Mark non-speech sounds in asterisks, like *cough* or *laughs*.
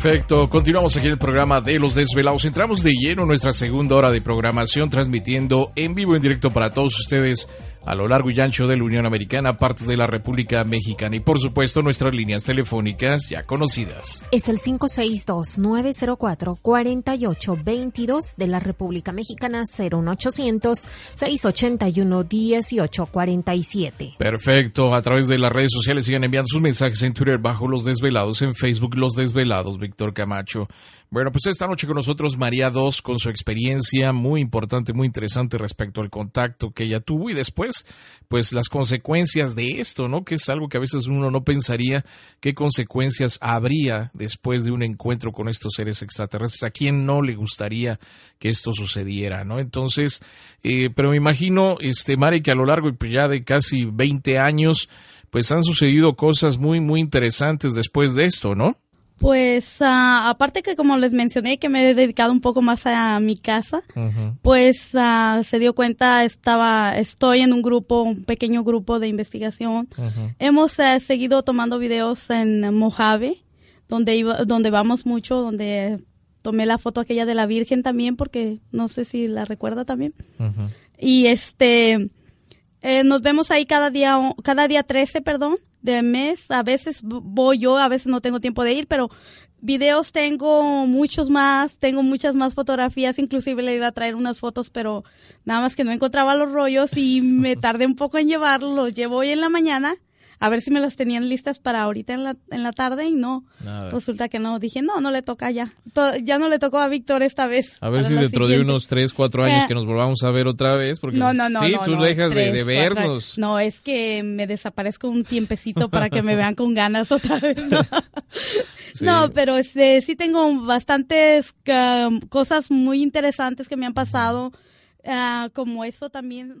Perfecto, continuamos aquí en el programa de Los Desvelados. Entramos de lleno en nuestra segunda hora de programación, transmitiendo en vivo, en directo para todos ustedes a lo largo y ancho de la Unión Americana, parte de la República Mexicana y por supuesto nuestras líneas telefónicas ya conocidas. Es el 562-904-4822 de la República Mexicana 01800-681-1847. Perfecto, a través de las redes sociales sigan enviando sus mensajes en Twitter bajo Los Desvelados, en Facebook Los Desvelados, Víctor Camacho. Bueno, pues esta noche con nosotros María II con su experiencia muy importante, muy interesante respecto al contacto que ella tuvo y después, pues las consecuencias de esto, ¿no? Que es algo que a veces uno no pensaría qué consecuencias habría después de un encuentro con estos seres extraterrestres. ¿A quién no le gustaría que esto sucediera, ¿no? Entonces, eh, pero me imagino, este, Mari, que a lo largo pues, ya de casi 20 años, pues han sucedido cosas muy, muy interesantes después de esto, ¿no? Pues uh, aparte que como les mencioné que me he dedicado un poco más a mi casa, uh -huh. pues uh, se dio cuenta estaba estoy en un grupo, un pequeño grupo de investigación. -huh. Hemos eh, seguido tomando videos en Mojave, donde iba, donde vamos mucho, donde tomé la foto aquella de la Virgen también porque no sé si la recuerda también. Y este eh, nos vemos ahí cada día cada día 13, perdón de mes. A veces voy yo, a veces no tengo tiempo de ir, pero videos tengo muchos más, tengo muchas más fotografías, inclusive le iba a traer unas fotos, pero nada más que no encontraba los rollos y me tardé un poco en llevarlos, los llevo hoy en la mañana a ver si me las tenían listas para ahorita en la, en la tarde y no. Nada. Resulta que no. Dije, no, no le toca ya. Ya no le tocó a Víctor esta vez. A ver si dentro siguiente. de unos 3, 4 años que nos volvamos a ver otra vez. Porque no, no, no. Sí, no, tú no, dejas de, de, vernos. No, es que me desaparezco un tiempecito para que me vean con ganas otra vez. No, *laughs* sí. pero este, sí tengo bastantes uh, cosas muy interesantes que me han pasado. Uh, como eso también.